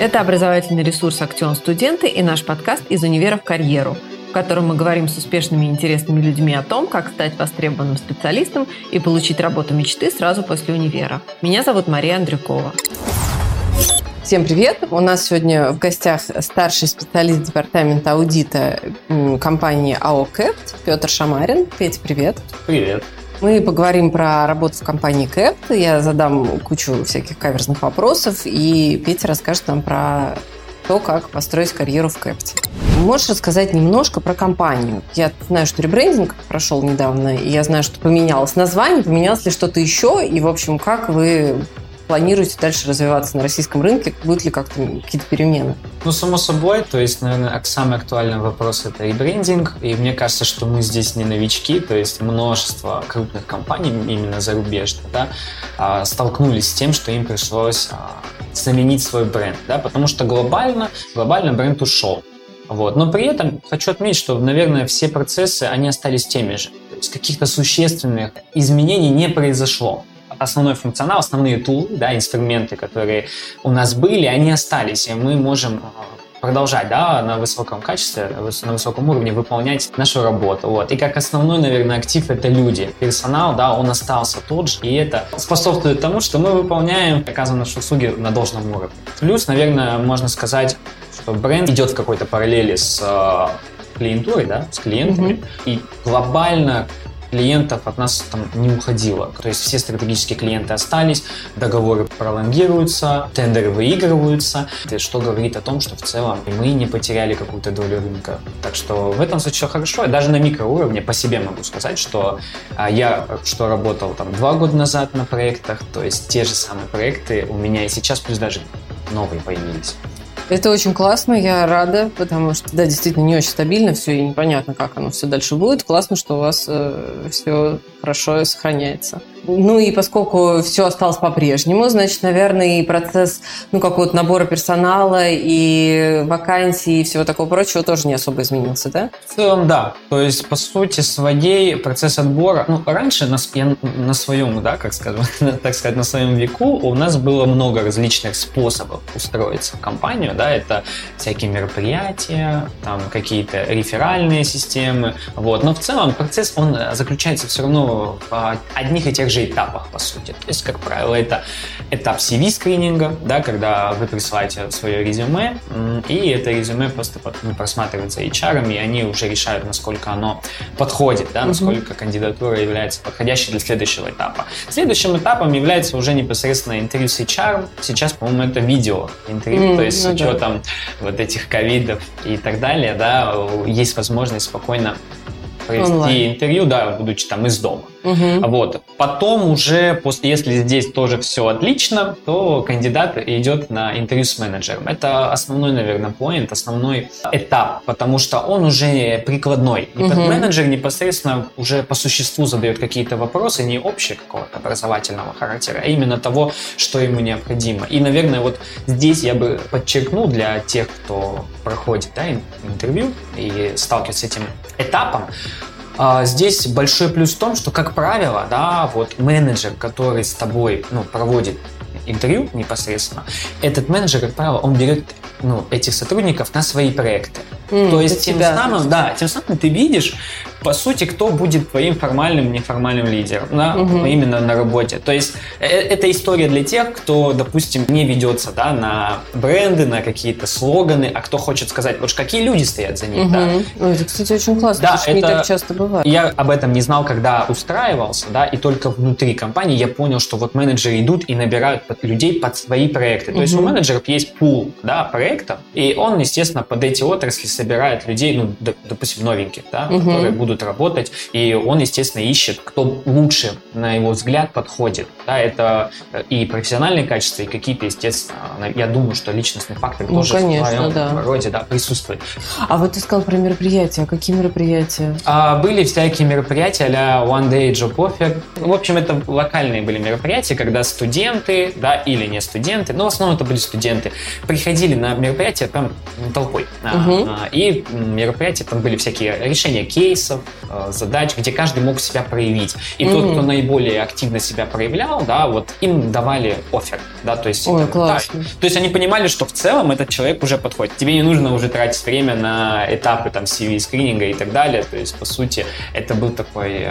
Это образовательный ресурс «Актион Студенты» и наш подкаст «Из универа в карьеру», в котором мы говорим с успешными и интересными людьми о том, как стать востребованным специалистом и получить работу мечты сразу после универа. Меня зовут Мария Андрюкова. Всем привет! У нас сегодня в гостях старший специалист департамента аудита компании АО КЭПТ Петр Шамарин. Петя, привет! Привет! Мы поговорим про работу в компании КЭП. Я задам кучу всяких каверзных вопросов, и Петя расскажет нам про то, как построить карьеру в КЭПТе. Можешь рассказать немножко про компанию? Я знаю, что ребрендинг прошел недавно, и я знаю, что поменялось название, поменялось ли что-то еще, и, в общем, как вы планируете дальше развиваться на российском рынке? Будут ли как-то какие-то перемены? Ну, само собой, то есть, наверное, самый актуальный вопрос – это ребрендинг, и мне кажется, что мы здесь не новички, то есть множество крупных компаний, именно зарубежных, да, а, столкнулись с тем, что им пришлось а, заменить свой бренд, да, потому что глобально, глобально бренд ушел. Вот. Но при этом хочу отметить, что, наверное, все процессы, они остались теми же. То есть каких-то существенных изменений не произошло основной функционал, основные тулы, да, инструменты, которые у нас были, они остались, и мы можем э, продолжать да, на высоком качестве, на высоком уровне выполнять нашу работу. Вот. И как основной, наверное, актив это люди. Персонал, да, он остался тот же, и это способствует тому, что мы выполняем оказанные наши услуги на должном уровне. Плюс, наверное, можно сказать, что бренд идет в какой-то параллели с э, клиентурой, да, с клиентами, mm-hmm. и глобально клиентов от нас там не уходило. То есть все стратегические клиенты остались, договоры пролонгируются, тендеры выигрываются, что говорит о том, что в целом мы не потеряли какую-то долю рынка. Так что в этом случае все хорошо. даже на микроуровне по себе могу сказать, что а, я что работал там два года назад на проектах, то есть те же самые проекты у меня и сейчас, плюс даже новые появились. Это очень классно, я рада, потому что, да, действительно, не очень стабильно все, и непонятно, как оно все дальше будет. Классно, что у вас э, все хорошо сохраняется. Ну и поскольку все осталось по-прежнему, значит, наверное, и процесс ну, какого-то набора персонала и вакансий и всего такого прочего тоже не особо изменился, да? В целом, да. То есть, по сути, своей процесс отбора... Ну, раньше на, на своем, да, как скажем, так сказать, на своем веку у нас было много различных способов устроиться в компанию, да, это всякие мероприятия, там какие-то реферальные системы, вот. Но в целом процесс, он заключается все равно в одних и тех же этапах, по сути. То есть, как правило, это этап CV-скрининга, да, когда вы присылаете свое резюме, и это резюме просто ну, просматривается HR, и они уже решают, насколько оно подходит, да, насколько mm-hmm. кандидатура является подходящей для следующего этапа. Следующим этапом является уже непосредственно интервью с HR. Сейчас, по-моему, это видео интервью, mm-hmm, то есть ну, с учетом да. вот этих ковидов и так далее, да, есть возможность спокойно провести Онлайн. интервью, да, будучи там из дома. Угу. Вот. Потом уже, после, если здесь тоже все отлично, то кандидат идет на интервью с менеджером. Это основной, наверное, поинт, основной этап, потому что он уже прикладной. И угу. менеджер непосредственно уже по существу задает какие-то вопросы, не общие какого-то образовательного характера, а именно того, что ему необходимо. И, наверное, вот здесь я бы подчеркнул для тех, кто проходит да, интервью и сталкивается с этим этапом, а, здесь большой плюс в том, что, как правило, да, вот менеджер, который с тобой ну, проводит интервью непосредственно, этот менеджер, как правило, он берет ну, этих сотрудников на свои проекты. Mm, То есть тем тебя, самым, да, тем самым ты видишь, по сути, кто будет твоим формальным, неформальным лидером, да, угу. именно на работе. То есть э, это история для тех, кто, допустим, не ведется да, на бренды, на какие-то слоганы, а кто хочет сказать, вот какие люди стоят за ним. Угу. Да. Ой, это, кстати, очень классно, да, это, не так часто бывает. Я об этом не знал, когда устраивался, да, и только внутри компании я понял, что вот менеджеры идут и набирают людей под свои проекты. То угу. есть у менеджеров есть пул да, проектов, и он, естественно, под эти отрасли собирает людей, ну, допустим, новеньких, да, угу. которые будут работать, и он, естественно, ищет, кто лучше, на его взгляд, подходит. Да, это и профессиональные качества, и какие-то, естественно, я думаю, что личностный фактор ну, тоже конечно, в своем да. роде да, присутствует. А вот ты сказал про мероприятия. Какие мероприятия? А, были всякие мероприятия а One Day Job Offer. В общем, это локальные были мероприятия, когда студенты, да, или не студенты, но в основном это были студенты, приходили на мероприятия прям толпой. Угу. А, и мероприятия там были всякие решения кейсов, э, задач, где каждый мог себя проявить. И mm-hmm. тот, кто наиболее активно себя проявлял, да, вот им давали офер, да, то есть... Ой, классно. Да, то есть они понимали, что в целом этот человек уже подходит. Тебе не нужно уже тратить время на этапы там CV-скрининга и так далее. То есть, по сути, это был такой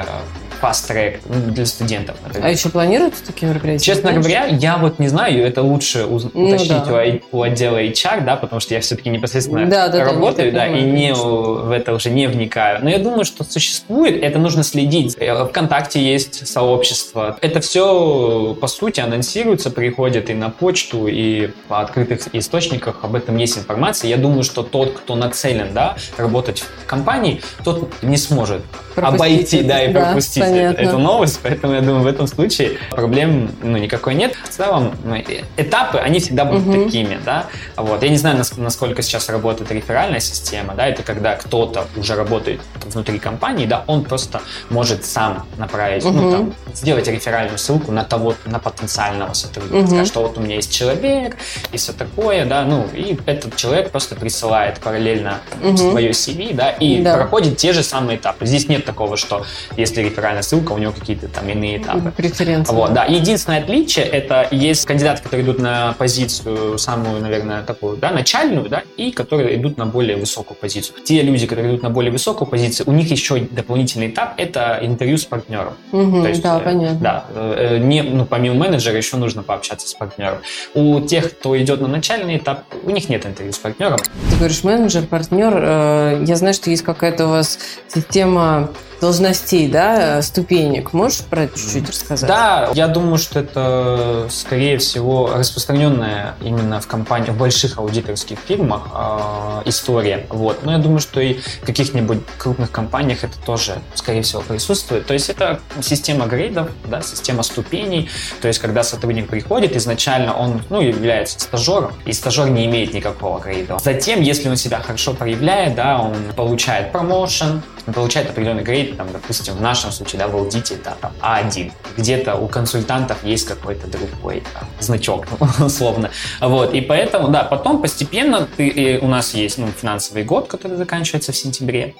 фаст-трек для студентов. Например. А еще планируются такие мероприятия? Честно говоря, я вот не знаю, это лучше ну, уточнить да. у, у отдела HR, да, потому что я все-таки непосредственно да, да, работаю, да, и не в это уже не вникаю. Но я думаю, что существует, это нужно следить. Э, Вконтакте есть сообщество. Это все, по сути, анонсируется, приходит и на почту, и по открытых источниках об этом есть информация. Я думаю, что тот, кто нацелен, да, работать в компании, тот не сможет пропустить обойти, да, и да, пропустить понятно. эту новость, поэтому я думаю, в этом случае проблем ну, никакой нет. В целом, ну, этапы, они всегда будут угу. такими, да. Вот. Я не знаю, насколько сейчас работает реферальная система, да, это когда кто-то уже работает внутри компании, да, он просто может сам направить, угу. ну, там, сделать реферальную ссылку на того, на потенциального сотрудника, угу. что вот у меня есть человек и все такое, да, ну, и этот человек просто присылает параллельно угу. свое CV, да, и да. проходит те же самые этапы. Здесь нет такого, что если реферальная ссылка, у него какие-то там иные этапы. Преференции. Вот, да. Единственное отличие это есть кандидаты, которые идут на позицию самую, наверное, такую, да, начальную, да, и которые идут на более высокую позицию. Те люди, которые идут на более высокую позицию, у них еще дополнительный этап это интервью с партнером. Угу, То есть, да, э, понятно. Да, э, не, ну, помимо менеджера еще нужно пообщаться с партнером. У тех, кто идет на начальный этап, у них нет интервью с партнером. Ты говоришь менеджер, партнер. Э, я знаю, что есть какая-то у вас система должностей, да, ступенек. Можешь про это чуть-чуть рассказать? Да, я думаю, что это, скорее всего, распространенная именно в компаниях, в больших аудиторских фирмах э, история. Вот. Но я думаю, что и в каких-нибудь крупных компаниях это тоже, скорее всего, присутствует. То есть это система грейдов, да, система ступеней. То есть когда сотрудник приходит, изначально он ну, является стажером, и стажер не имеет никакого грейда. Затем, если он себя хорошо проявляет, да, он получает промоушен, получает определенный грейд, там, допустим, в нашем случае, да, в аудите, это там, A1. Где-то у консультантов есть какой-то другой там, значок, условно. Вот, и поэтому, да, потом постепенно ты, у нас есть ну, финансовый год, который заканчивается в сентябре,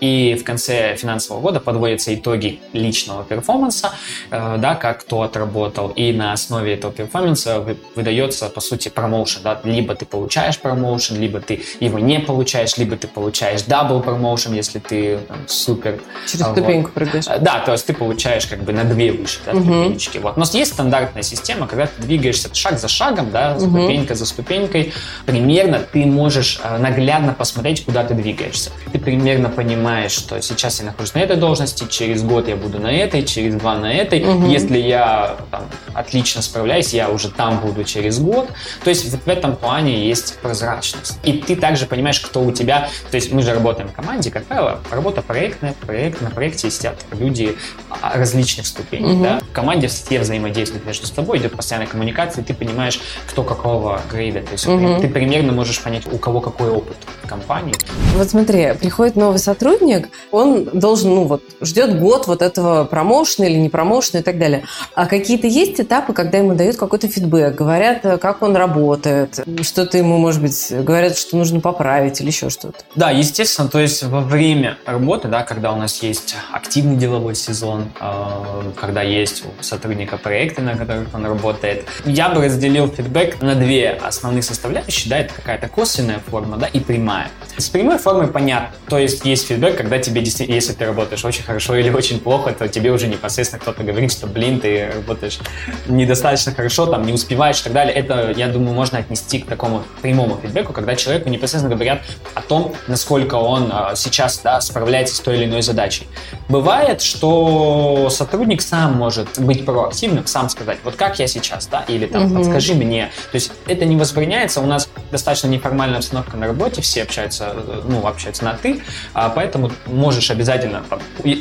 и в конце финансового года подводятся итоги личного performance а, э, да, как кто отработал, и на основе этого performance а выдается, по сути, промоушен, да, либо ты получаешь промоушен, либо ты его не получаешь, либо ты получаешь double promotion, если ты там, супер. Через вот. ступеньку прыгаешь. Э, да, то есть ты получаешь как бы на две выше, да, угу. ступенечки. Вот. Но есть стандартная система, когда ты двигаешься шаг за шагом, да, угу. ступенька за ступенькой, примерно ты можешь э, наглядно посмотреть, куда ты двигаешься. Ты примерно понимаешь, что сейчас я нахожусь на этой должности, через год я буду на этой, через два на этой. Угу. Если я там, отлично справляюсь, я уже там буду через год. То есть в этом плане есть прозрачность. И ты также понимаешь, кто у тебя... То есть мы же работаем в команде, как правило, работа проектная, проект, на проекте сидят люди различных ступеней. Угу. Да? В команде все взаимодействуют между собой, идет постоянная коммуникация, и ты понимаешь, кто какого грейда. То есть угу. ты примерно можешь понять, у кого какой опыт в компании. Вот смотри, приходит новый сотрудник, он должен, ну вот, ждет год вот этого промоушена или не промоушена и так далее. А какие-то есть этапы, когда ему дают какой-то фидбэк, говорят, э, как он работает, что-то ему, может быть, говорят, что нужно поправить или еще что-то? Да, естественно, то есть во время работы, да, когда у нас есть активный деловой сезон, э, когда есть у сотрудника проекты, на которых он работает, я бы разделил фидбэк на две основные составляющие, да, это какая-то косвенная форма, да, и прямая. С прямой формой понятно, то есть есть фидбэк, когда тебе действительно, если ты работаешь очень хорошо или очень плохо, то тебе уже непосредственно кто-то говорит, что, блин, ты работаешь недостаточно хорошо, там, не успеваешь и так далее. Это, я думаю, можно отнести к такому прямому фидбэку, когда человеку непосредственно говорят о том, насколько он а, сейчас да, справляется с той или иной задачей. Бывает, что сотрудник сам может быть проактивным, сам сказать, вот как я сейчас, да, или там, угу. подскажи мне. То есть это не воспринимается, у нас достаточно неформальная обстановка на работе, все общаются, ну, общаются на «ты», а поэтому можешь обязательно,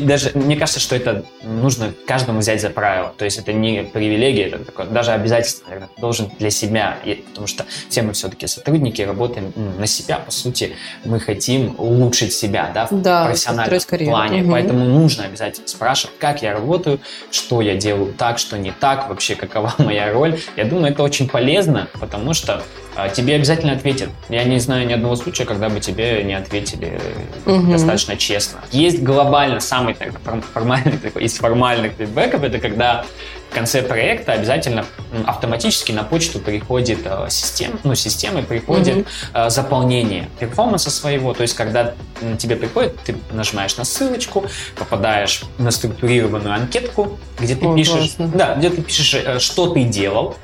даже мне кажется, что это нужно каждому взять за правило, то есть это не привилегия, это такое, даже обязательство, наверное, должен для себя, потому что все мы все-таки сотрудники, работаем на себя, по сути, мы хотим улучшить себя, да, в да, профессиональном плане, угу. поэтому нужно обязательно спрашивать, как я работаю, что я делаю так, что не так, вообще какова моя роль. Я думаю, это очень полезно, потому что тебе обязательно ответят. Я не знаю ни одного случая, когда бы тебе не ответили угу. достаточно честно. Есть глобально самый так, формальный такой, из формальных фидбэков, это когда в конце проекта обязательно автоматически на почту приходит э, система, ну, системой приходит mm-hmm. э, заполнение перформанса своего. То есть, когда тебе приходит, ты нажимаешь на ссылочку, попадаешь на структурированную анкетку, где ты О, пишешь, да, где ты пишешь, э, что ты делал,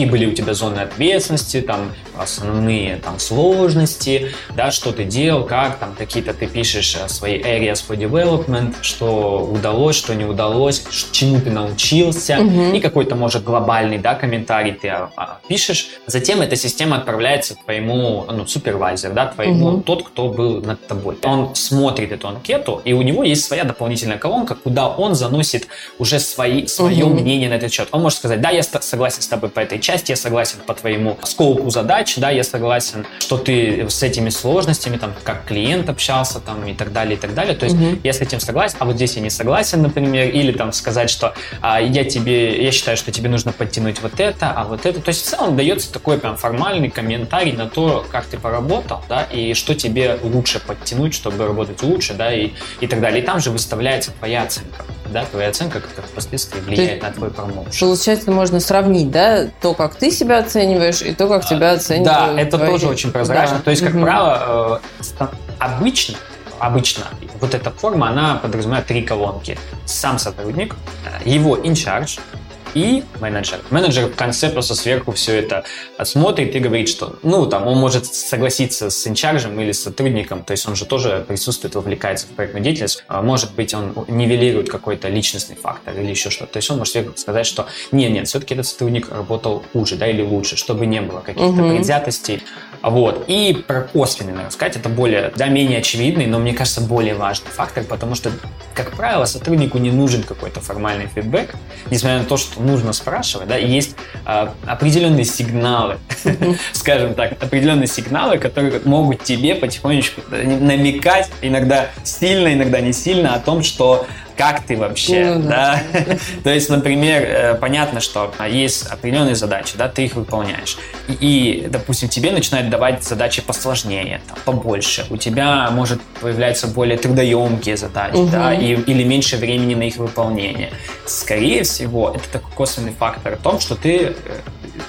какие были у тебя зоны ответственности, там основные там сложности, да, что ты делал, как там какие-то ты пишешь э, свои areas for development, что удалось, что не удалось, чему ты научился, угу. и какой-то, может, глобальный, да, комментарий ты а, а, пишешь. Затем эта система отправляется твоему, ну, супервайзер, да, твоему, угу. тот, кто был над тобой. Он смотрит эту анкету, и у него есть своя дополнительная колонка, куда он заносит уже свои, свое угу. мнение на этот счет. Он может сказать, да, я согласен с тобой по этой части, я согласен по твоему скопу задач, да, я согласен, что ты с этими сложностями, там, как клиент общался, там, и так далее, и так далее. То есть угу. я с этим согласен, а вот здесь я не согласен, например, или там сказать, что а, я тебе, я считаю, что тебе нужно подтянуть вот это, а вот это. То есть в целом дается такой прям формальный комментарий на то, как ты поработал, да, и что тебе лучше подтянуть, чтобы работать лучше, да, и, и так далее. И там же выставляется твоя оценка да, твоя оценка как впоследствии влияет на твой промоушен. Получается, можно сравнить, да, то, как ты себя оцениваешь, и то, как тебя оценивают. Да, это твои... тоже очень прозрачно. Да. То есть, как угу. правило, э, обычно обычно вот эта форма, она подразумевает три колонки. Сам сотрудник, э, его in charge, и менеджер. Менеджер в конце просто сверху все это смотрит и говорит, что, ну, там, он может согласиться с инчаржем или с сотрудником, то есть он же тоже присутствует, вовлекается в проектную деятельность. А, может быть, он нивелирует какой-то личностный фактор или еще что-то. То есть он может сверху сказать, что нет, нет, все-таки этот сотрудник работал хуже, да, или лучше, чтобы не было каких-то угу. предвзятостей. Вот. И про косвенный, наверное, сказать, это более, да, менее очевидный, но мне кажется, более важный фактор, потому что, как правило, сотруднику не нужен какой-то формальный фидбэк, несмотря на то, что нужно спрашивать, да, есть а, определенные сигналы, скажем так, определенные сигналы, которые могут тебе потихонечку намекать, иногда сильно, иногда не сильно, о том, что как ты вообще, ну, да. да? То есть, например, э, понятно, что есть определенные задачи, да, ты их выполняешь. И, и допустим, тебе начинают давать задачи посложнее, там, побольше. У тебя может появляться более трудоемкие задачи, угу. да, и, или меньше времени на их выполнение. Скорее всего, это такой косвенный фактор в том, что ты э,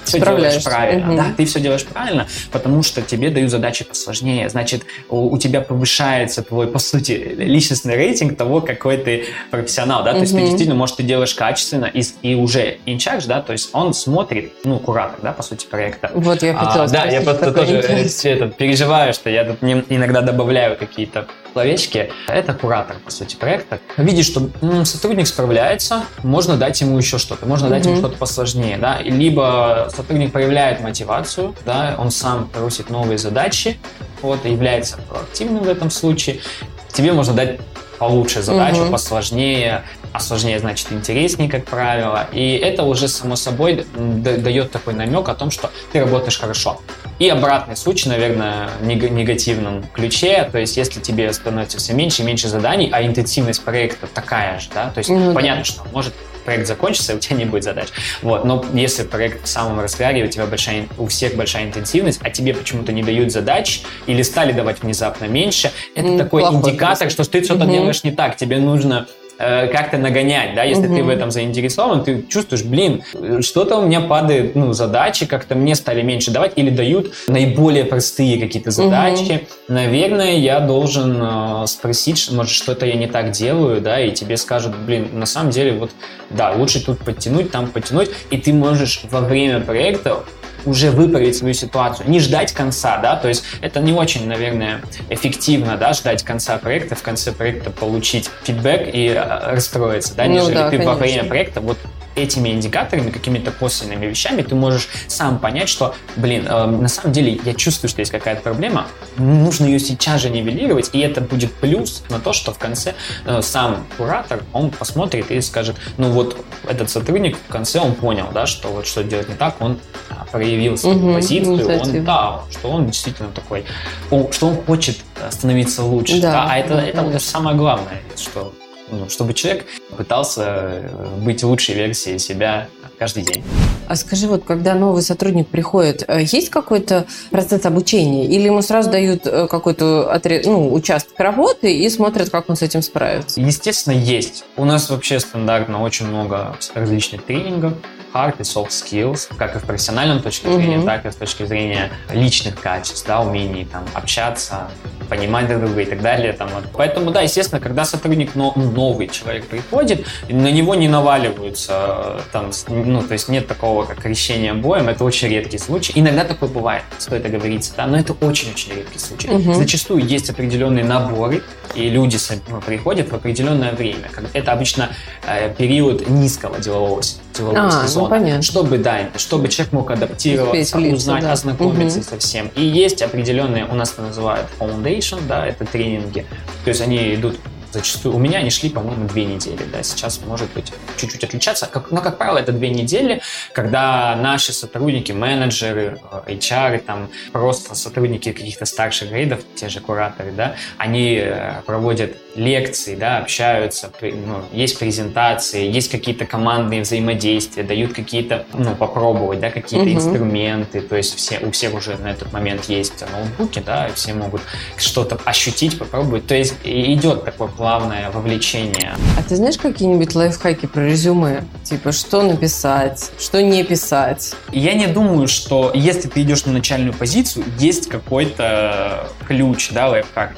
все делаешь правильно. Угу. Да, ты все делаешь правильно, потому что тебе дают задачи посложнее. Значит, у, у тебя повышается твой, по сути, личностный рейтинг того, какой ты профессионал, да, угу. то есть ты действительно, может, ты делаешь качественно и, и уже charge, да, то есть он смотрит, ну, куратор, да, по сути, проекта. Вот я хотела а, Да, я просто тоже это, переживаю, что я тут иногда добавляю какие-то словечки. Это куратор, по сути, проекта. Видишь, что м, сотрудник справляется, можно дать ему еще что-то, можно дать ему что-то посложнее, да, либо сотрудник проявляет мотивацию, да, он сам просит новые задачи, вот, является проактивным в этом случае. Тебе можно дать получше задачу, угу. посложнее, а сложнее значит интереснее, как правило. И это уже само собой дает такой намек о том, что ты работаешь хорошо. И обратный случай, наверное, в негативном ключе, то есть если тебе становится все меньше и меньше заданий, а интенсивность проекта такая же, да, то есть ну, понятно, да. что может проект закончится, и у тебя не будет задач. Вот. Но если проект в самом разгаре, у тебя большая, у всех большая интенсивность, а тебе почему-то не дают задач или стали давать внезапно меньше, это mm, такой индикатор, что ты что-то mm-hmm. делаешь не так. Тебе нужно Э, как-то нагонять, да, если угу. ты в этом заинтересован, ты чувствуешь, блин, что-то у меня падает, ну, задачи как-то мне стали меньше давать или дают наиболее простые какие-то задачи. Угу. Наверное, я должен э, спросить, может, что-то я не так делаю, да, и тебе скажут, блин, на самом деле, вот, да, лучше тут подтянуть, там подтянуть, и ты можешь во время проекта уже выправить свою ситуацию, не ждать конца, да, то есть это не очень, наверное, эффективно, да, ждать конца проекта, в конце проекта получить фидбэк и э, расстроиться, да, ну, нежели да, ты конечно. во время проекта вот этими индикаторами, какими-то косвенными вещами, ты можешь сам понять, что, блин, э, на самом деле я чувствую, что есть какая-то проблема, нужно ее сейчас же нивелировать, и это будет плюс на то, что в конце э, сам куратор, он посмотрит и скажет, ну вот этот сотрудник в конце он понял, да, что вот что делать не так, он а, проявил свою угу, позицию, он, да, что он действительно такой, что он хочет становиться лучше, да, да а это, это, это самое главное, что чтобы человек пытался э, быть лучшей версией себя каждый день. А скажи, вот когда новый сотрудник приходит, э, есть какой-то процесс обучения? Или ему сразу дают э, какой-то отряд, ну, участок работы и смотрят, как он с этим справится? Естественно, есть. У нас вообще стандартно очень много различных тренингов hard и soft skills, как и в профессиональном точке зрения, mm-hmm. так и с точки зрения личных качеств, да, умений там общаться, понимать друг друга и так далее. Там. Поэтому, да, естественно, когда сотрудник но, новый человек приходит, на него не наваливаются, там, ну, то есть нет такого, как крещение боем, это очень редкий случай. Иногда такое бывает, стоит оговориться, да, но это очень-очень редкий случай. Mm-hmm. Зачастую есть определенные наборы, и люди ну, приходят в определенное время. Это обычно э, период низкого делового, делового а, сезона сезона, ну, чтобы, да, чтобы человек мог адаптироваться, влиться, узнать, да. ознакомиться угу. со всем. И есть определенные, у нас это называют foundation, да, это тренинги, то есть они идут зачастую. У меня они шли, по-моему, две недели. Да, сейчас может быть чуть-чуть отличаться. Как, но, как правило, это две недели, когда наши сотрудники, менеджеры, э, HR, там, просто сотрудники каких-то старших грейдов, те же кураторы, да, они э, проводят лекции, да, общаются, ну, есть презентации, есть какие-то командные взаимодействия, дают какие-то, ну, попробовать, да, какие-то угу. инструменты, то есть все, у всех уже на этот момент есть ноутбуки, да, и все могут что-то ощутить, попробовать. То есть идет такой плавное вовлечение. А ты знаешь какие-нибудь лайфхаки про резюме? Типа, что написать, что не писать? Я не думаю, что если ты идешь на начальную позицию, есть какой-то ключ, да, лайфхак.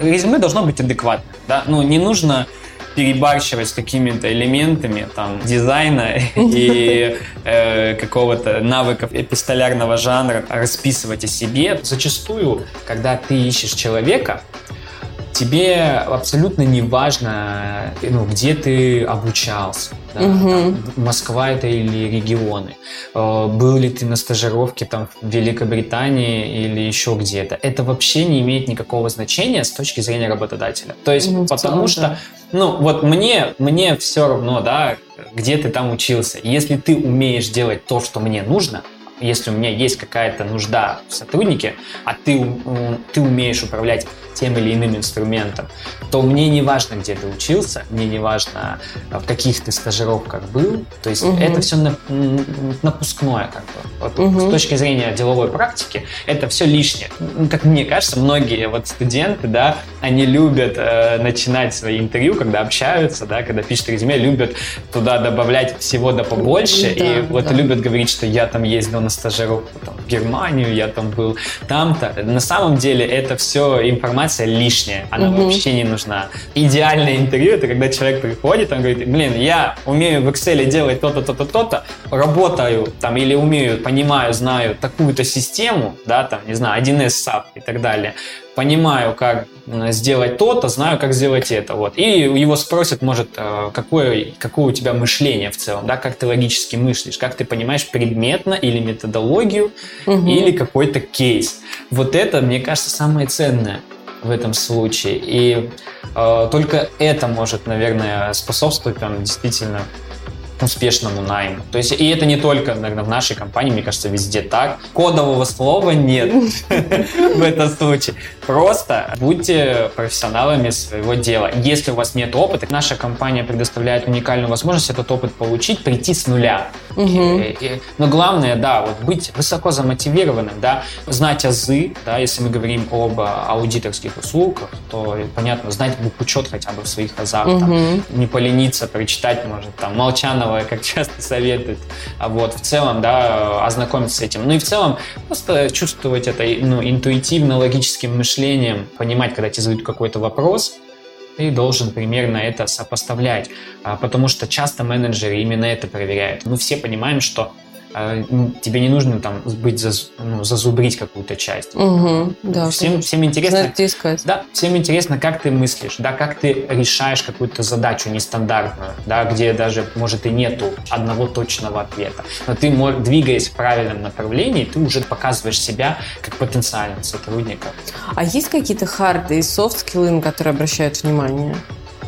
Резюме должно быть адекватным, да, ну, не нужно перебарщивать с какими-то элементами там дизайна и э, какого-то навыков эпистолярного жанра, расписывать о себе. Зачастую, когда ты ищешь человека, тебе абсолютно не важно, ну, где ты обучался. Да, угу. там, Москва это или регионы. Э, был ли ты на стажировке там в Великобритании или еще где-то. Это вообще не имеет никакого значения с точки зрения работодателя. То есть, угу, потому целом, что, да. ну, вот мне, мне все равно, да, где ты там учился. Если ты умеешь делать то, что мне нужно, если у меня есть какая-то нужда в сотруднике, а ты, ты умеешь управлять тем или иным инструментом, то мне не важно, где ты учился, мне не важно, в каких ты стажировках был. То есть угу. это все напускное, как бы. Вот угу. С точки зрения деловой практики, это все лишнее. Как мне кажется, многие вот студенты, да, они любят э, начинать свои интервью, когда общаются, да, когда пишут резюме, любят туда добавлять всего да побольше, да, и вот да. любят говорить, что я там ездил на стажировку там, в Германию, я там был там-то. На самом деле это все информация информация лишняя, она угу. вообще не нужна. Идеальное интервью это когда человек приходит, он говорит, блин, я умею в Excel делать то-то, то-то, то-то, работаю там или умею, понимаю, знаю такую-то систему, да, там, не знаю, 1С SAP и так далее понимаю, как сделать то-то, знаю, как сделать это. Вот. И его спросят, может, э, какое, какое у тебя мышление в целом, да, как ты логически мыслишь, как ты понимаешь предметно или методологию, угу. или какой-то кейс. Вот это, мне кажется, самое ценное в этом случае. И э, только это может, наверное, способствовать прям действительно успешному найму. То есть, и это не только, наверное, в нашей компании, мне кажется, везде так. Кодового слова нет в этом случае. Просто будьте профессионалами своего дела. Если у вас нет опыта, наша компания предоставляет уникальную возможность этот опыт получить, прийти с нуля. Но главное, да, вот быть высоко замотивированным, да, знать азы, да, если мы говорим об аудиторских услугах, то, понятно, знать буквучет хотя бы в своих азах, не полениться, прочитать, может, там, Молчанова заново, как часто советуют. А вот в целом, да, ознакомиться с этим. Ну и в целом просто чувствовать это ну, интуитивно, логическим мышлением, понимать, когда тебе задают какой-то вопрос, ты должен примерно это сопоставлять, а, потому что часто менеджеры именно это проверяют. Мы все понимаем, что а, тебе не нужно там быть за, ну, зазубрить какую-то часть. Угу, да, всем, всем интересно. Знать, искать. Да, всем интересно, как ты мыслишь, да, как ты решаешь какую-то задачу нестандартную, да, где даже может и нету одного точного ответа, но ты двигаясь в правильном направлении, ты уже показываешь себя как потенциального сотрудника. А есть какие-то харды и софт-скиллы, на которые обращают внимание?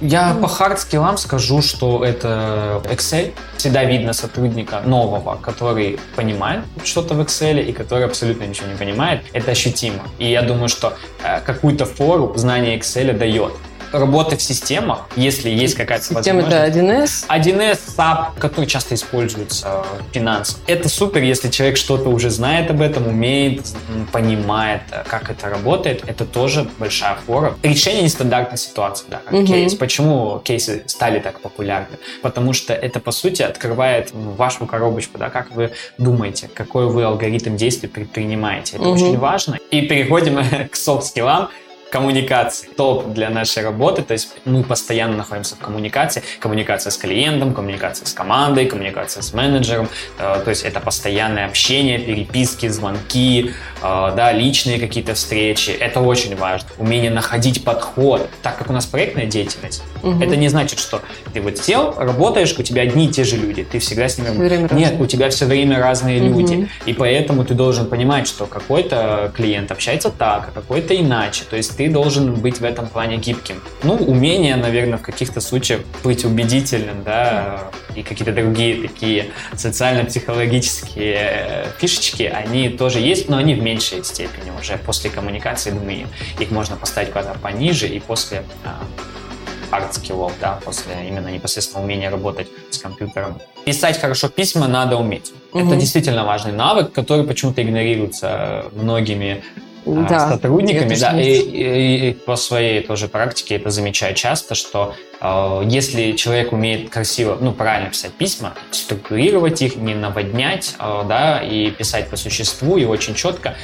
Я по хард-скиллам скажу, что это Excel. Всегда видно сотрудника нового, который понимает что-то в Excel и который абсолютно ничего не понимает. Это ощутимо. И я думаю, что э, какую-то фору знание Excel дает. Работы в системах, если есть какая-то Система возможность. это 1С? 1С, SAP, который часто используется в финансах. Это супер, если человек что-то уже знает об этом, умеет, понимает, э, как это работает. Это тоже большая фора. Решение нестандартной ситуации, да, как Мгм. кейс. Почему кейсы стали так популярны? Потому что это, по сути, открывает вашу коробочку, да, как вы думаете, какой вы алгоритм действий предпринимаете. Это Мгм. очень важно. И переходим к софт-скиллам коммуникации. Топ для нашей работы, то есть мы постоянно находимся в коммуникации. Коммуникация с клиентом, коммуникация с командой, коммуникация с менеджером. Э, То есть это постоянное общение, переписки, звонки, да, личные какие-то встречи. Это очень важно. Умение находить подход. Так как у нас проектная деятельность, Мгм. это не значит, что ты вот сел, работаешь, у тебя одни и те же люди, ты всегда с ними... Всё время Нет, разные. у тебя все время разные Мгм. люди. И поэтому ты должен понимать, что какой-то клиент общается так, а какой-то иначе. То есть ты должен быть в этом плане гибким. Ну, умение, наверное, в каких-то случаях быть убедительным, да, и какие-то другие такие социально-психологические э, фишечки, они тоже есть, но они в меньшей степени уже после коммуникации, думаю, их можно поставить куда-то пониже, и после а, hard скиллов, да, после именно непосредственно умения работать с компьютером. Писать хорошо письма надо уметь. Мгм. Это действительно важный навык, который почему-то игнорируется многими Да. сотрудниками, да, и, и- и по своей тоже практике это замечаю часто, что э, если человек умеет красиво, ну, правильно писать письма, структурировать их, не наводнять, э, да, и писать по существу и очень четко,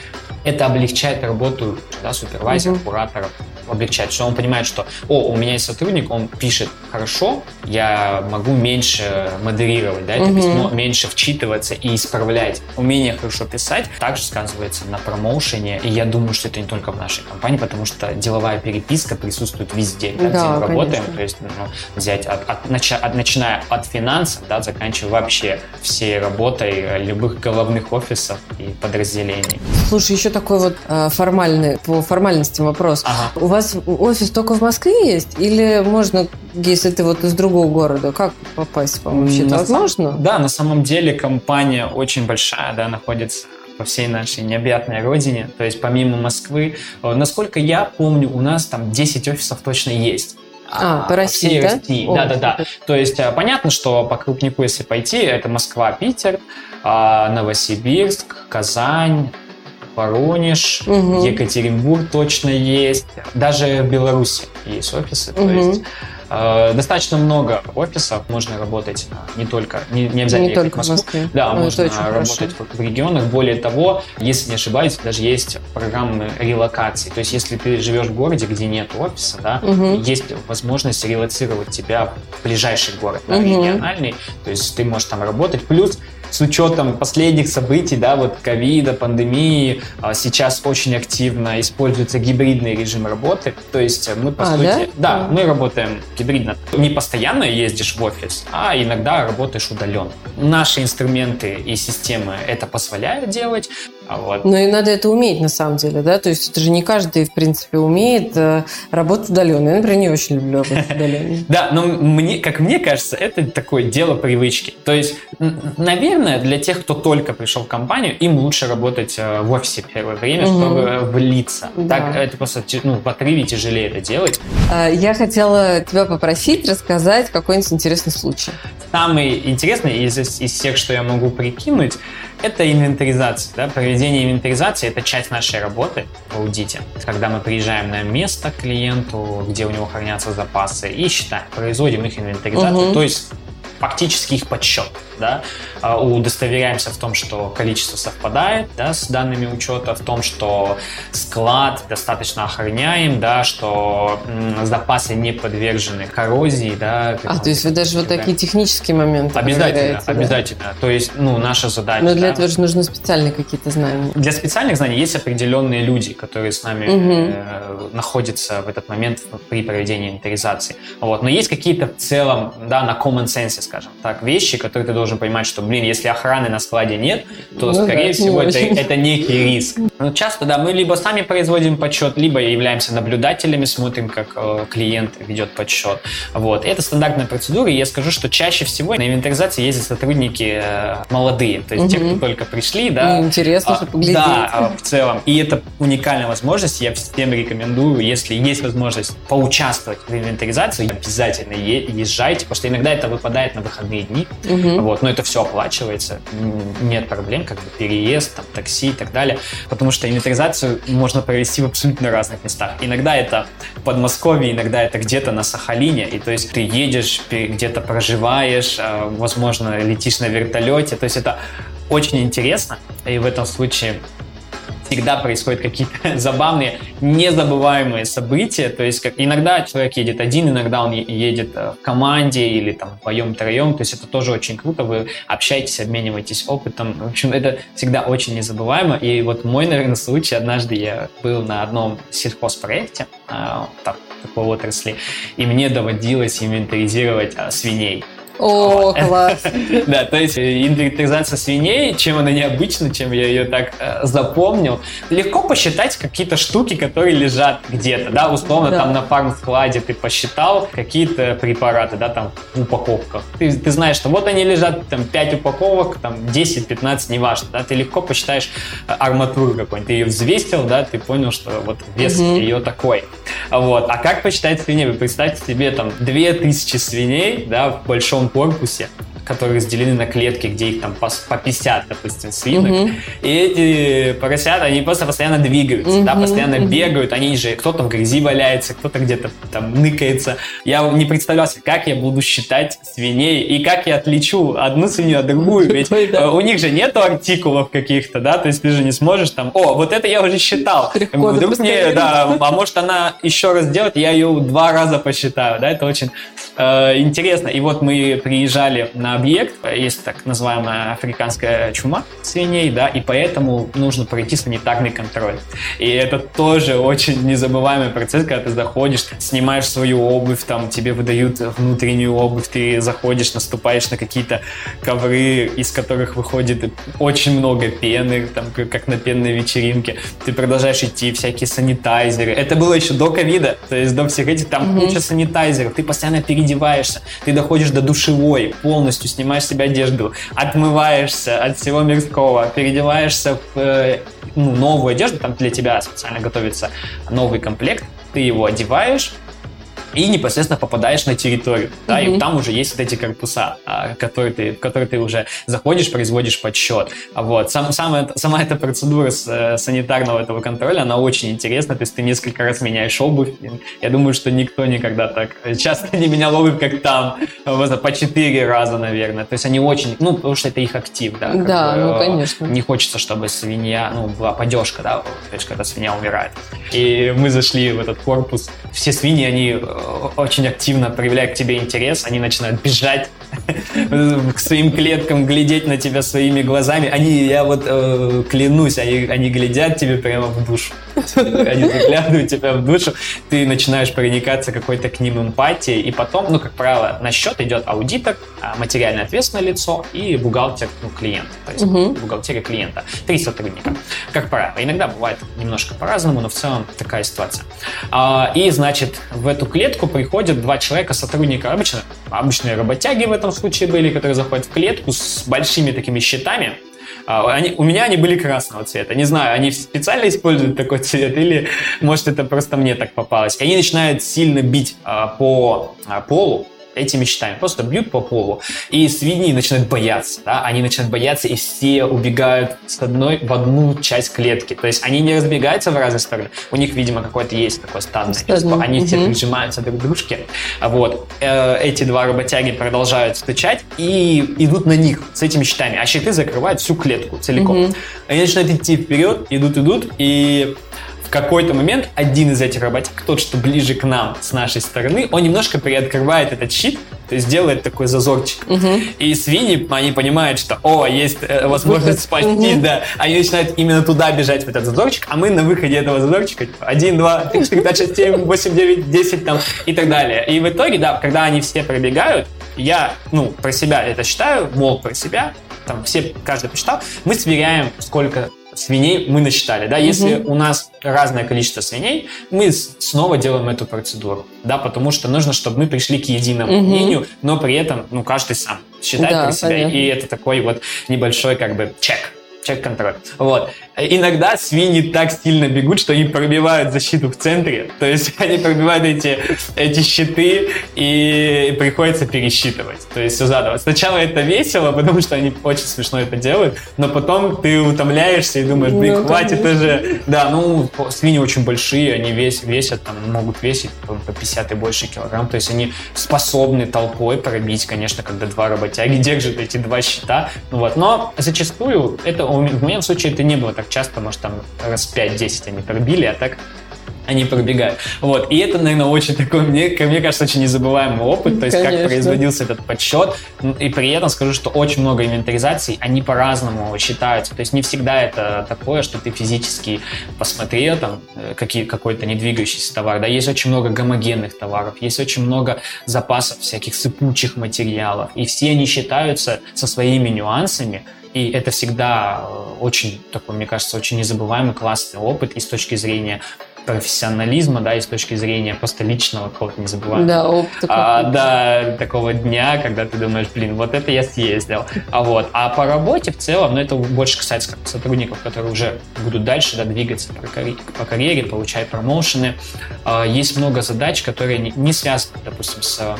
это облегчает работу да, супервайзеров, Мгм. кураторов, облегчает, что он понимает, что, о, у меня есть сотрудник, он пишет хорошо, я могу меньше модерировать, да, это Мгм. письмо, меньше вчитываться и исправлять. Умение хорошо писать также сказывается на промоушене, и я думаю, что это не только в нашей компании, потому что деловая переписка присутствует везде, да, где Да, мы работаем, конечно. то есть ну, взять от, от нача- от- начиная от финансов, да, заканчивая вообще всей работой любых головных офисов и подразделений. Слушай, еще такой вот э, формальный, по формальностям вопрос. Ага. У вас офис только в Москве есть? Или можно, если ты вот из другого города, как попасть вам вообще? На возможно? Да, на самом деле компания очень большая, да, находится по всей нашей необъятной родине. То есть помимо Москвы, э, насколько я помню, у нас там 10 офисов точно есть. А, по России, всей да? России. О, Да, да, да. То есть э, понятно, что по крупнику, если пойти, это Москва, Питер, а, Новосибирск, Казань, Воронеж, Мгм. Екатеринбург точно есть. Даже в Беларуси есть офисы. То Мгм. есть э, достаточно много офисов. Можно работать не только, не, не обязательно Не только в Москве. Да, Ну, можно работать хорошо. в, в регионах. Более того, если не ошибаюсь, даже есть программы релокации. То есть, если ты живешь в городе, где нет офиса, да, Мгм. есть возможность релацировать тебя в ближайший город, да, Мгм. региональный. То есть ты можешь там работать. Плюс с учетом последних событий, да, вот ковида, пандемии, а, сейчас очень активно используется гибридный режим работы. То есть мы, по А, сути, да? да, мы работаем гибридно. Не постоянно ездишь в офис, а иногда работаешь удаленно. Наши инструменты и системы это позволяют делать. А вот. Ну и надо это уметь на самом деле, да? То есть это же не каждый, в принципе, умеет э, работать удаленно. Я, например, не очень люблю работать удаленно. Да, но мне, как мне кажется, это такое дело привычки. То есть, наверное, для тех, кто только пришел в компанию, им лучше работать э, в офисе первое время, чтобы влиться. Так это просто ну, в отрыве тяжелее это делать. А, Я хотела тебя попросить рассказать какой-нибудь интересный случай. Самый интересный из, из всех, что я могу прикинуть, это инвентаризация. Да? Проведение инвентаризации – это часть нашей работы в аудите. Когда мы приезжаем на место к клиенту, где у него хранятся запасы, и считаем, производим их инвентаризацию, Мгм. то есть фактически их подсчет. Да? А, Удостоверяемся в том, что количество совпадает да, с данными учета, в том, что склад достаточно охраняем, да, что м, запасы не подвержены коррозии. Да, А, то есть вы даже вот такие технические моменты Обязательно, проверяете, да? обязательно. То есть, ну, наша задача. Но для да. этого же нужны специальные какие-то знания. Для специальных знаний есть определенные люди, которые с нами Мгм. э, находятся в этот момент при проведении инвентаризации. Вот. Но есть какие-то в целом, да, на common sense скажем так, вещи, которые ты должен понимать, что, блин, если охраны на складе нет, то, ну, скорее да, всего, это, это некий риск. Но часто, да, мы либо сами производим подсчет, либо являемся наблюдателями, смотрим, как э, клиент ведет подсчет. Вот. Это стандартная процедура, и я скажу, что чаще всего на инвентаризации ездят сотрудники э, молодые, то есть угу. те, кто только пришли, да. Ну, интересно а, же поглядеть. Да, а, в целом. И это уникальная возможность, я всем рекомендую, если есть возможность поучаствовать в инвентаризации, обязательно езжайте, потому что иногда это выпадает на выходные дни, угу. вот, но это все оплачивается, нет проблем, как бы переезд, там, такси и так далее, потому что инвентаризацию можно провести в абсолютно разных местах. Иногда это в Подмосковье, иногда это где-то на Сахалине, и то есть ты едешь, где-то проживаешь, а, возможно, летишь на вертолете, то есть это очень интересно, и в этом случае всегда происходят какие-то забавные, незабываемые события. То есть как иногда человек едет один, иногда он едет э, в команде или там вдвоем-троем. То есть это тоже очень круто. Вы общаетесь, обмениваетесь опытом. В общем, это всегда очень незабываемо. И вот мой, наверное, случай. Однажды я был на одном сельхозпроекте э, так, такой отрасли, и мне доводилось инвентаризировать э, свиней. О, класс. Да, то есть э, инвентаризация свиней, чем она необычна, чем я ее так э, запомнил. Легко посчитать какие-то штуки, которые лежат где-то, да, условно там на фарм-складе ты посчитал какие-то препараты, да, там в упаковках. Ты, ты знаешь, что вот они лежат, там 5 упаковок, там 10-15, неважно, да, ты легко посчитаешь э, арматуру какой-нибудь, ты ее взвесил, да, ты понял, что вот вес угу. ее такой. Вот. А как посчитать свиней? Вы представьте себе там 2000 свиней, да, в большом корпусе которые разделены на клетки, где их там по, по 50, допустим, свинок. Угу. И эти поросята, они просто постоянно двигаются, угу, да, постоянно угу. бегают. Они же, кто-то в грязи валяется, кто-то где-то там ныкается. Я не представлял себе, как я буду считать свиней и как я отличу одну свинью от другую. Ведь э, у них же нету артикулов каких-то, да, то есть ты же не сможешь там, о, вот это я уже считал. Вдруг мне, да, а может она еще раз делает, я ее два раза посчитаю, да, это очень интересно. И вот мы приезжали на объект, есть так называемая африканская чума свиней, да, и поэтому нужно пройти санитарный контроль. И это тоже очень незабываемый процесс, когда ты заходишь, снимаешь свою обувь, там тебе выдают внутреннюю обувь, ты заходишь, наступаешь на какие-то ковры, из которых выходит очень много пены, там, как на пенной вечеринке. Ты продолжаешь идти, всякие санитайзеры. Это было еще до ковида, то есть до всех этих, там mm-hmm. куча санитайзеров, ты постоянно переодеваешься, ты доходишь до душевой, полностью снимаешь себе одежду, отмываешься от всего мирского, переодеваешься в э, ну, новую одежду, там для тебя специально готовится новый комплект, ты его одеваешь, и непосредственно попадаешь на территорию, да, mm-hmm. и там уже есть вот эти корпуса, а, которые ты, в которые ты уже заходишь, производишь подсчет. Вот. Сам, сам, сама эта процедура с, э, санитарного этого контроля, она очень интересна, то есть ты несколько раз меняешь обувь. Я думаю, что никто никогда так часто не менял обувь, как там, по четыре раза, наверное. То есть они очень, ну, потому что это их актив, да. Да, бы, ну, э, конечно. Не хочется, чтобы свинья, ну, была подежка, да, то есть когда свинья умирает. И мы зашли в этот корпус, все свиньи, они э, очень активно проявляют к тебе интерес, они начинают бежать к своим клеткам, глядеть на тебя своими глазами. Они, я вот э, клянусь, они, они глядят тебе прямо в душу. Они заглядывают тебя в душу, ты начинаешь проникаться какой-то к ним эмпатией, и потом, ну, как правило, на счет идет аудитор, а, материально ответственное лицо и бухгалтер, ну, клиент, то есть угу. бухгалтерия клиента. Три сотрудника, как правило. Иногда бывает немножко по-разному, но в целом такая ситуация. А, и, значит, в эту клетку приходят два человека, сотрудника, обычно обычные работяги в этом случае были, которые заходят в клетку с большими такими щитами, а, они, у меня они были красного цвета. Не знаю, они специально используют такой цвет или, может, это просто мне так попалось. Они начинают сильно бить а, по а, полу, этими щитами, просто бьют по полу. И свиньи начинают бояться, да, они начинают бояться, и все убегают с одной в одну часть клетки. То есть они не разбегаются в разные стороны. У них, видимо, какой-то есть такой стадный чувство. Они угу. все прижимаются друг к дружке. Вот. Э, эти два работяги продолжают стучать и идут на них с этими щитами. А щиты закрывают всю клетку целиком. Угу. Они начинают идти вперед, идут, идут, и в какой-то момент один из этих работяг, тот, что ближе к нам с нашей стороны, он немножко приоткрывает этот щит, то есть делает такой зазорчик. Угу. И свиньи, они понимают, что, о, есть э, возможность спасти, угу. да. Они начинают именно туда бежать, в этот зазорчик, а мы на выходе этого зазорчика, типа, 1, 2, 3, 4, 5, 6, 7, 8, 9, 10 там и так далее. И в итоге, да, когда они все пробегают, я, ну, про себя это считаю, мол, про себя, там все, каждый посчитал, мы сверяем, сколько свиней мы насчитали. Да? Если угу. у нас разное количество свиней, мы снова делаем эту процедуру. Да, потому что нужно, чтобы мы пришли к единому угу. мнению, но при этом ну, каждый сам считает да, про себя. Понятно. И это такой вот небольшой как бы чек. Чек-контроль. Вот. Иногда свиньи так сильно бегут, что они пробивают защиту в центре. То есть они пробивают эти, эти щиты и приходится пересчитывать. То есть все заново. Сначала это весело, потому что они очень смешно это делают, но потом ты утомляешься и думаешь, блин, ну, хватит уже. Да, ну, свиньи очень большие, они вес, весят, там, могут весить по 50 и больше килограмм. То есть они способны толпой пробить, конечно, когда два работяги держат эти два щита. Ну, вот. Но зачастую это, в моем случае это не было так часто, может, там раз 5-10 они пробили, а так они пробегают. Вот. И это, наверное, очень такой, мне, мне кажется, очень незабываемый опыт, то есть Конечно. как производился этот подсчет. И при этом скажу, что очень много инвентаризаций, они по-разному считаются. То есть не всегда это такое, что ты физически посмотрел там э, какие, какой-то недвигающийся товар. Да, есть очень много гомогенных товаров, есть очень много запасов всяких сыпучих материалов. И все они считаются со своими нюансами, и это всегда э, очень такой, мне кажется, очень незабываемый классный опыт и с точки зрения профессионализма, да, и с точки зрения просто личного какого-то незабываемого. Да, опыта. А, да, такого дня, когда ты думаешь, блин, вот это я съездил. А вот, а по работе в целом, ну, это больше касается как сотрудников, которые уже будут дальше, да, двигаться по карьере, по карьере получать промоушены. А, есть много задач, которые не, не связаны, допустим, с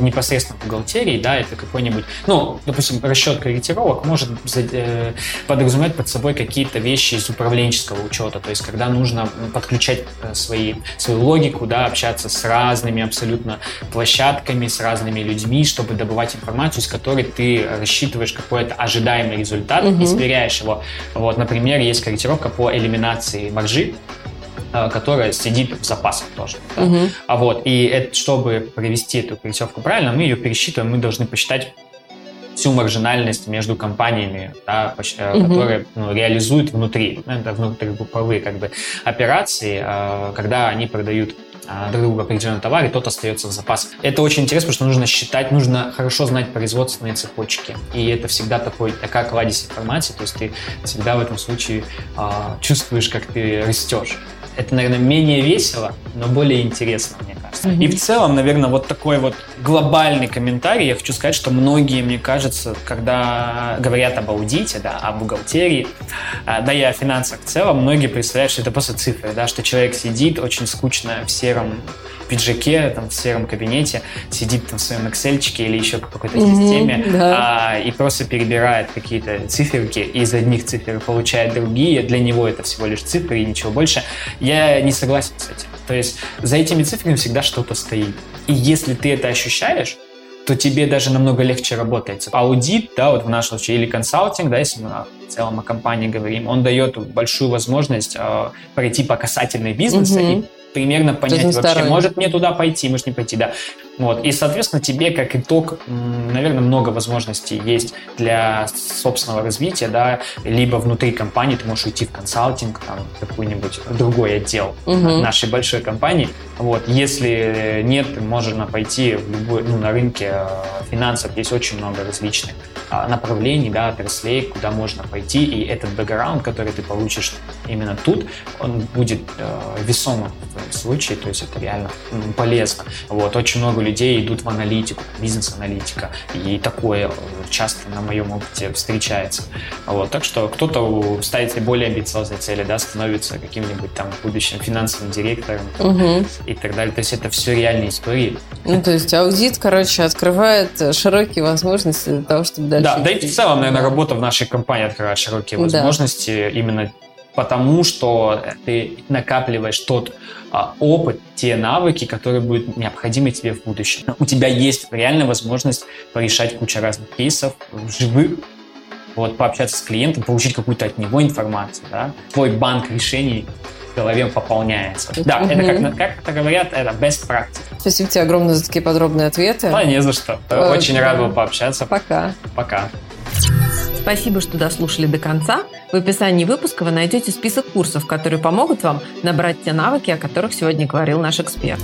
непосредственно бухгалтерии, да, это какой-нибудь, ну, допустим, расчет корректировок может э, подразумевать под собой какие-то вещи из управленческого учета, то есть когда нужно подключать э, свои, свою логику, да, общаться с разными абсолютно площадками, с разными людьми, чтобы добывать информацию, с которой ты рассчитываешь какой-то ожидаемый результат угу. и сверяешь его. Вот, например, есть корректировка по элиминации маржи, Э, которая сидит в запасах тоже. Да? Угу. А вот, и это, чтобы провести эту корректировку правильно, мы ее пересчитываем, мы должны посчитать всю маржинальность между компаниями, да, угу. которые ну, реализуют внутри, ну, это внутригрупповые как бы операции, э, когда они продают друг другу определенный товар, и тот остается в запас. Это очень интересно, потому что нужно считать, нужно хорошо знать производственные цепочки. И это всегда такой, такая кладезь информации, то есть ты всегда в этом случае э, чувствуешь, как ты растешь. Это, наверное, менее весело, но более интересно, мне кажется. Mm-hmm. И в целом, наверное, вот такой вот глобальный комментарий. Я хочу сказать, что многие, мне кажется, когда говорят об аудите, да, о бухгалтерии, а, да и о финансах в целом, многие представляют, что это просто цифры, да, что человек сидит очень скучно в сером пиджаке, там, в сером кабинете, сидит там в своем Excel или еще в какой-то mm-hmm, системе да. а, и просто перебирает какие-то циферки, и из одних цифр получает другие. Для него это всего лишь цифры и ничего больше. Я не согласен с этим. То есть за этими цифрами всегда что-то стоит. И если ты это ощущаешь, то тебе даже намного легче работать. Аудит, да, вот в нашем случае, или консалтинг, да, если мы в целом о компании говорим, он дает большую возможность э, пройти по касательной бизнеса угу. и примерно понять вообще, может мне туда пойти, может не пойти, да. Вот. И, соответственно, тебе как итог, наверное, много возможностей есть для собственного развития, да, либо внутри компании ты можешь уйти в консалтинг, там, какой-нибудь другой отдел угу. нашей большой компании. Вот. Если нет, можно пойти в любой, ну, на рынке э, финансов есть очень много различных а, направлений, да, отраслей, куда можно пойти, и этот бэкграунд, который ты получишь именно тут, он будет э, весомым в твоем случае, то есть это реально полезно. Вот. Очень много людей людей идут в аналитику, бизнес-аналитика. И такое э, часто на моем опыте встречается. Вот. Так что кто-то ставит себе более амбициозные цели, да, становится каким-нибудь там будущим финансовым директором угу. и так далее. То есть это все реальные истории. Ну, то есть аудит, короче, открывает широкие возможности для того, чтобы дальше... Да, да и в целом, наверное, работа в нашей компании открывает широкие возможности да. именно потому, что ты накапливаешь тот а, опыт, те навыки, которые будут необходимы тебе в будущем. У тебя есть реальная возможность порешать кучу разных кейсов живых, вот, пообщаться с клиентом, получить какую-то от него информацию, да? Твой банк решений в голове пополняется. Да, угу. это как, как это говорят, это best practice. Спасибо тебе огромное за такие подробные ответы. Да, не за что. Очень рад был пообщаться. Пока. Пока. Спасибо, что дослушали до конца. В описании выпуска вы найдете список курсов, которые помогут вам набрать те навыки, о которых сегодня говорил наш эксперт.